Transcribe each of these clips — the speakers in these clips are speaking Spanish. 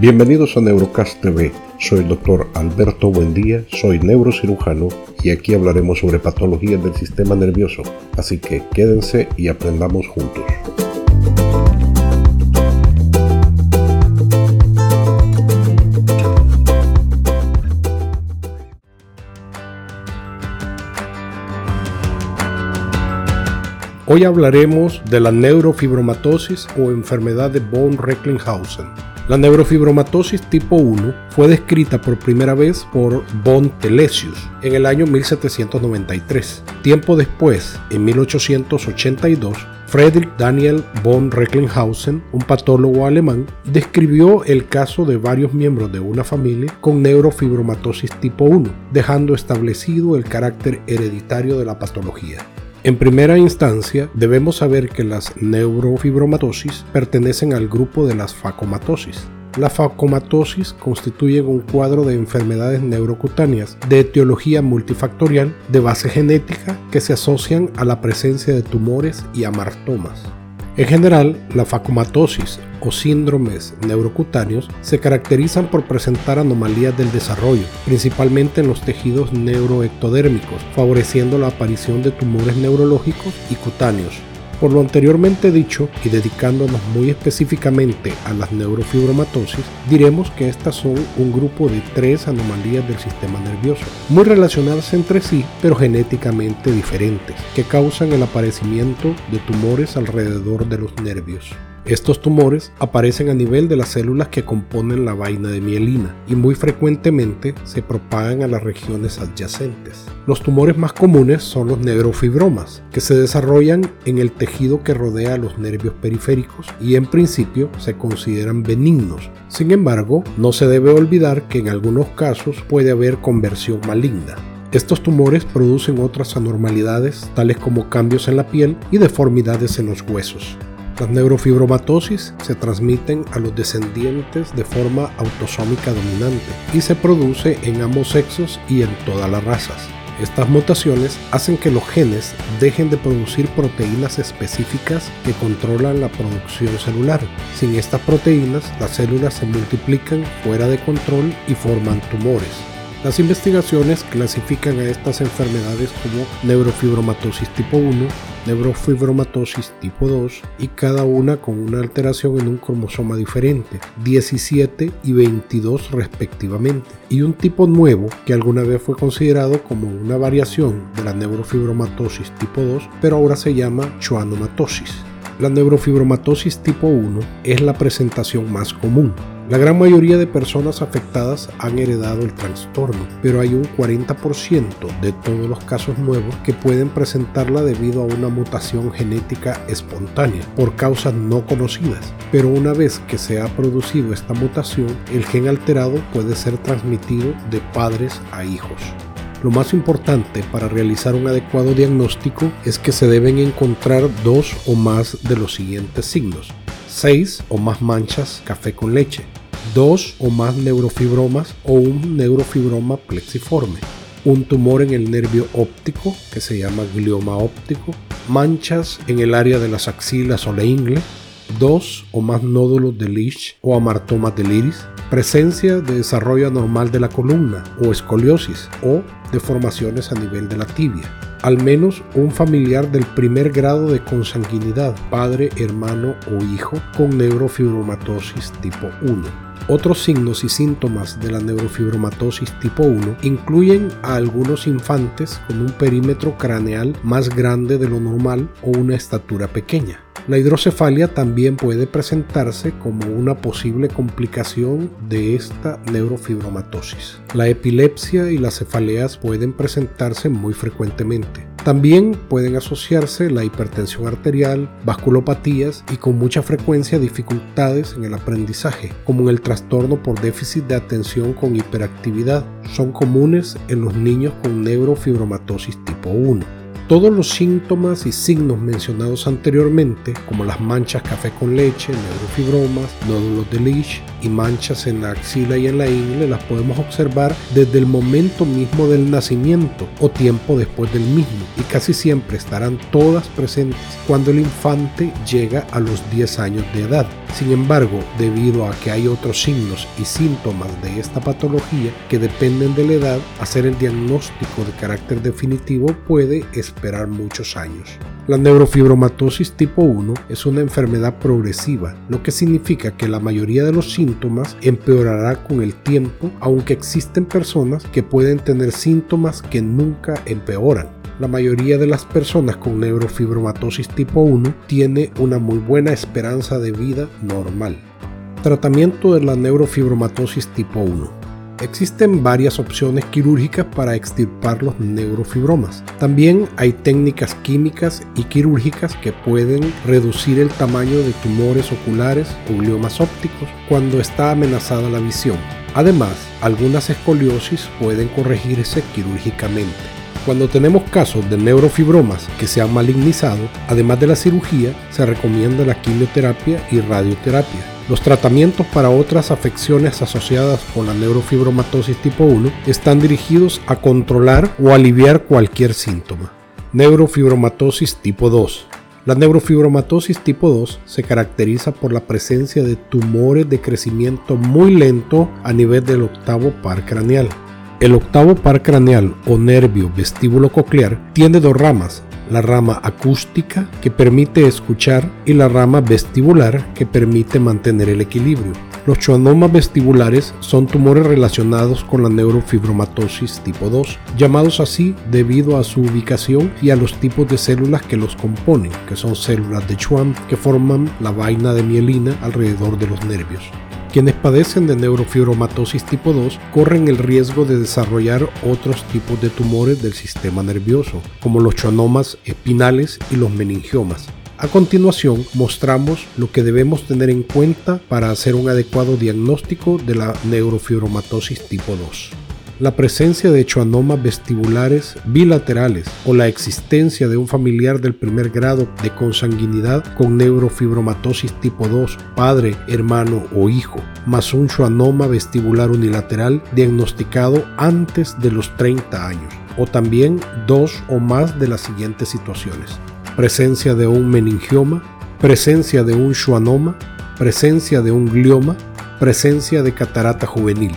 Bienvenidos a Neurocast TV. Soy el doctor Alberto Buendía, soy neurocirujano y aquí hablaremos sobre patologías del sistema nervioso. Así que quédense y aprendamos juntos. Hoy hablaremos de la neurofibromatosis o enfermedad de von Recklinghausen. La neurofibromatosis tipo 1 fue descrita por primera vez por von Telesius en el año 1793. Tiempo después, en 1882, Friedrich Daniel von Recklinghausen, un patólogo alemán, describió el caso de varios miembros de una familia con neurofibromatosis tipo 1, dejando establecido el carácter hereditario de la patología. En primera instancia, debemos saber que las neurofibromatosis pertenecen al grupo de las facomatosis. La facomatosis constituyen un cuadro de enfermedades neurocutáneas de etiología multifactorial de base genética que se asocian a la presencia de tumores y amartomas. En general, la facomatosis o síndromes neurocutáneos se caracterizan por presentar anomalías del desarrollo, principalmente en los tejidos neuroectodérmicos, favoreciendo la aparición de tumores neurológicos y cutáneos, por lo anteriormente dicho y dedicándonos muy específicamente a las neurofibromatosis, diremos que estas son un grupo de tres anomalías del sistema nervioso, muy relacionadas entre sí, pero genéticamente diferentes, que causan el aparecimiento de tumores alrededor de los nervios. Estos tumores aparecen a nivel de las células que componen la vaina de mielina y muy frecuentemente se propagan a las regiones adyacentes. Los tumores más comunes son los neurofibromas, que se desarrollan en el tejido que rodea los nervios periféricos y en principio se consideran benignos. Sin embargo, no se debe olvidar que en algunos casos puede haber conversión maligna. Estos tumores producen otras anormalidades, tales como cambios en la piel y deformidades en los huesos. Las neurofibromatosis se transmiten a los descendientes de forma autosómica dominante y se produce en ambos sexos y en todas las razas. Estas mutaciones hacen que los genes dejen de producir proteínas específicas que controlan la producción celular. Sin estas proteínas, las células se multiplican fuera de control y forman tumores. Las investigaciones clasifican a estas enfermedades como neurofibromatosis tipo 1, neurofibromatosis tipo 2 y cada una con una alteración en un cromosoma diferente, 17 y 22 respectivamente, y un tipo nuevo que alguna vez fue considerado como una variación de la neurofibromatosis tipo 2, pero ahora se llama schwannomatosis. La neurofibromatosis tipo 1 es la presentación más común, la gran mayoría de personas afectadas han heredado el trastorno, pero hay un 40% de todos los casos nuevos que pueden presentarla debido a una mutación genética espontánea por causas no conocidas. Pero una vez que se ha producido esta mutación, el gen alterado puede ser transmitido de padres a hijos. Lo más importante para realizar un adecuado diagnóstico es que se deben encontrar dos o más de los siguientes signos. 6 o más manchas café con leche, dos o más neurofibromas o un neurofibroma plexiforme, un tumor en el nervio óptico que se llama glioma óptico, manchas en el área de las axilas o la ingle, dos o más nódulos de Leach o amartomas del iris, presencia de desarrollo anormal de la columna o escoliosis o deformaciones a nivel de la tibia. Al menos un familiar del primer grado de consanguinidad, padre, hermano o hijo, con neurofibromatosis tipo 1 otros signos y síntomas de la neurofibromatosis tipo 1 incluyen a algunos infantes con un perímetro craneal más grande de lo normal o una estatura pequeña. La hidrocefalia también puede presentarse como una posible complicación de esta neurofibromatosis. La epilepsia y las cefaleas pueden presentarse muy frecuentemente. También pueden asociarse la hipertensión arterial, vasculopatías y con mucha frecuencia dificultades en el aprendizaje, como en el trastorno por déficit de atención con hiperactividad. Son comunes en los niños con neurofibromatosis tipo 1. Todos los síntomas y signos mencionados anteriormente, como las manchas café con leche, neurofibromas, nódulos de Leach y manchas en la axila y en la ingle, las podemos observar desde el momento mismo del nacimiento o tiempo después del mismo, y casi siempre estarán todas presentes cuando el infante llega a los 10 años de edad. Sin embargo, debido a que hay otros signos y síntomas de esta patología que dependen de la edad, hacer el diagnóstico de carácter definitivo puede esperar muchos años. La neurofibromatosis tipo 1 es una enfermedad progresiva, lo que significa que la mayoría de los síntomas empeorará con el tiempo, aunque existen personas que pueden tener síntomas que nunca empeoran. La mayoría de las personas con neurofibromatosis tipo 1 tiene una muy buena esperanza de vida normal. Tratamiento de la neurofibromatosis tipo 1. Existen varias opciones quirúrgicas para extirpar los neurofibromas. También hay técnicas químicas y quirúrgicas que pueden reducir el tamaño de tumores oculares o gliomas ópticos cuando está amenazada la visión. Además, algunas escoliosis pueden corregirse quirúrgicamente. Cuando tenemos casos de neurofibromas que se han malignizado, además de la cirugía, se recomienda la quimioterapia y radioterapia. Los tratamientos para otras afecciones asociadas con la neurofibromatosis tipo 1 están dirigidos a controlar o aliviar cualquier síntoma. Neurofibromatosis tipo 2. La neurofibromatosis tipo 2 se caracteriza por la presencia de tumores de crecimiento muy lento a nivel del octavo par craneal. El octavo par craneal o nervio vestíbulo coclear tiene dos ramas, la rama acústica que permite escuchar y la rama vestibular que permite mantener el equilibrio. Los schwannomas vestibulares son tumores relacionados con la neurofibromatosis tipo 2, llamados así debido a su ubicación y a los tipos de células que los componen, que son células de Schwann que forman la vaina de mielina alrededor de los nervios. Quienes padecen de neurofibromatosis tipo 2 corren el riesgo de desarrollar otros tipos de tumores del sistema nervioso, como los chonomas espinales y los meningiomas. A continuación mostramos lo que debemos tener en cuenta para hacer un adecuado diagnóstico de la neurofibromatosis tipo 2 la presencia de choanomas vestibulares bilaterales o la existencia de un familiar del primer grado de consanguinidad con neurofibromatosis tipo 2, padre, hermano o hijo, más un choanoma vestibular unilateral diagnosticado antes de los 30 años, o también dos o más de las siguientes situaciones. Presencia de un meningioma, presencia de un schwannoma, presencia de un glioma, presencia de catarata juvenil.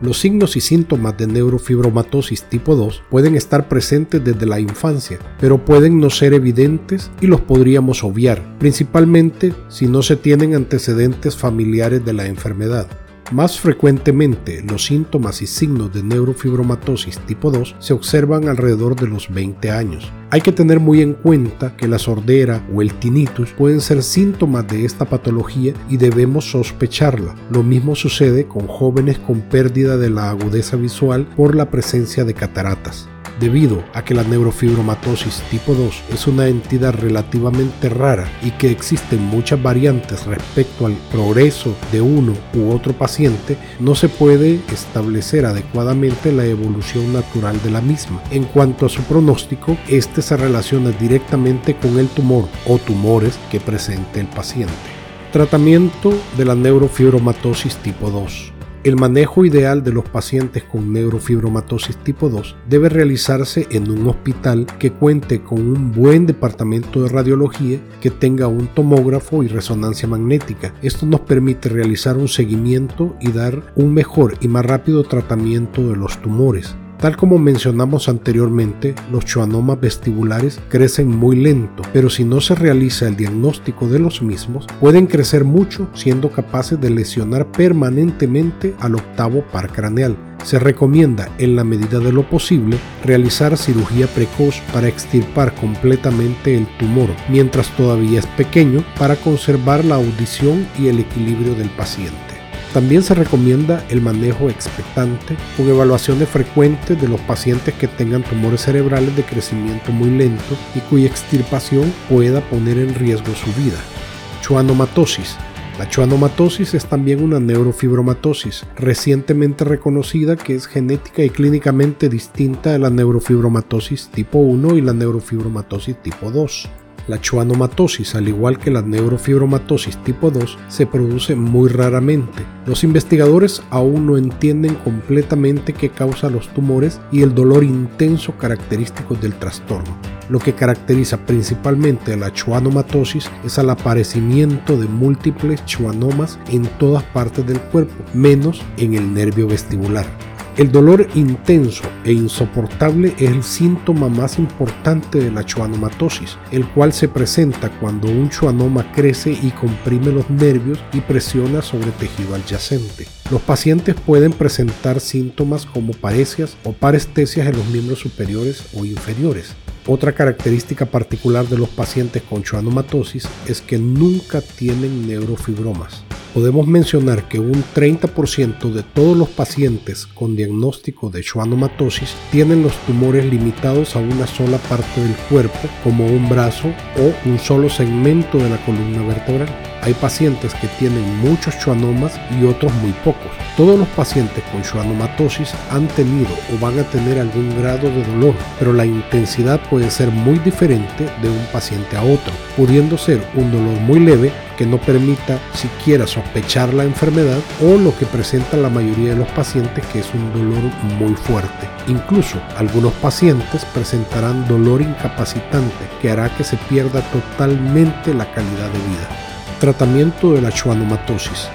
Los signos y síntomas de neurofibromatosis tipo 2 pueden estar presentes desde la infancia, pero pueden no ser evidentes y los podríamos obviar, principalmente si no se tienen antecedentes familiares de la enfermedad. Más frecuentemente, los síntomas y signos de neurofibromatosis tipo 2 se observan alrededor de los 20 años. Hay que tener muy en cuenta que la sordera o el tinnitus pueden ser síntomas de esta patología y debemos sospecharla. Lo mismo sucede con jóvenes con pérdida de la agudeza visual por la presencia de cataratas debido a que la neurofibromatosis tipo 2 es una entidad relativamente rara y que existen muchas variantes respecto al progreso de uno u otro paciente, no se puede establecer adecuadamente la evolución natural de la misma. En cuanto a su pronóstico, este se relaciona directamente con el tumor o tumores que presente el paciente. Tratamiento de la neurofibromatosis tipo 2. El manejo ideal de los pacientes con neurofibromatosis tipo 2 debe realizarse en un hospital que cuente con un buen departamento de radiología, que tenga un tomógrafo y resonancia magnética. Esto nos permite realizar un seguimiento y dar un mejor y más rápido tratamiento de los tumores. Tal como mencionamos anteriormente, los schwannomas vestibulares crecen muy lento, pero si no se realiza el diagnóstico de los mismos, pueden crecer mucho siendo capaces de lesionar permanentemente al octavo par craneal. Se recomienda, en la medida de lo posible, realizar cirugía precoz para extirpar completamente el tumor mientras todavía es pequeño para conservar la audición y el equilibrio del paciente. También se recomienda el manejo expectante con evaluaciones frecuentes de los pacientes que tengan tumores cerebrales de crecimiento muy lento y cuya extirpación pueda poner en riesgo su vida. Chuanomatosis. La chuanomatosis es también una neurofibromatosis recientemente reconocida que es genética y clínicamente distinta de la neurofibromatosis tipo 1 y la neurofibromatosis tipo 2. La schwannomatosis, al igual que la neurofibromatosis tipo 2, se produce muy raramente. Los investigadores aún no entienden completamente qué causa los tumores y el dolor intenso característicos del trastorno. Lo que caracteriza principalmente a la schwannomatosis es el aparecimiento de múltiples schwannomas en todas partes del cuerpo, menos en el nervio vestibular. El dolor intenso e insoportable es el síntoma más importante de la schwannomatosis, el cual se presenta cuando un schwannoma crece y comprime los nervios y presiona sobre tejido adyacente. Los pacientes pueden presentar síntomas como parecias o parestesias en los miembros superiores o inferiores. Otra característica particular de los pacientes con schwannomatosis es que nunca tienen neurofibromas podemos mencionar que un 30% de todos los pacientes con diagnóstico de schwannomatosis tienen los tumores limitados a una sola parte del cuerpo, como un brazo o un solo segmento de la columna vertebral. Hay pacientes que tienen muchos schwannomas y otros muy pocos. Todos los pacientes con schwannomatosis han tenido o van a tener algún grado de dolor, pero la intensidad puede ser muy diferente de un paciente a otro, pudiendo ser un dolor muy leve que no permita siquiera sospechar la enfermedad o lo que presenta la mayoría de los pacientes que es un dolor muy fuerte. Incluso algunos pacientes presentarán dolor incapacitante que hará que se pierda totalmente la calidad de vida. Tratamiento de la schwannomatosis.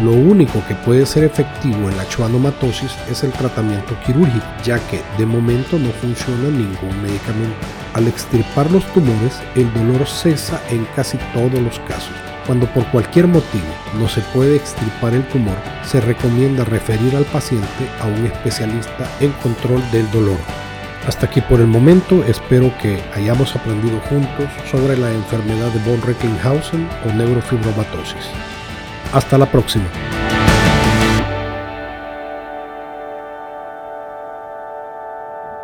Lo único que puede ser efectivo en la schwannomatosis es el tratamiento quirúrgico, ya que de momento no funciona ningún medicamento. Al extirpar los tumores, el dolor cesa en casi todos los casos. Cuando por cualquier motivo no se puede extirpar el tumor, se recomienda referir al paciente a un especialista en control del dolor. Hasta aquí por el momento, espero que hayamos aprendido juntos sobre la enfermedad de von Recklinghausen o neurofibromatosis. Hasta la próxima.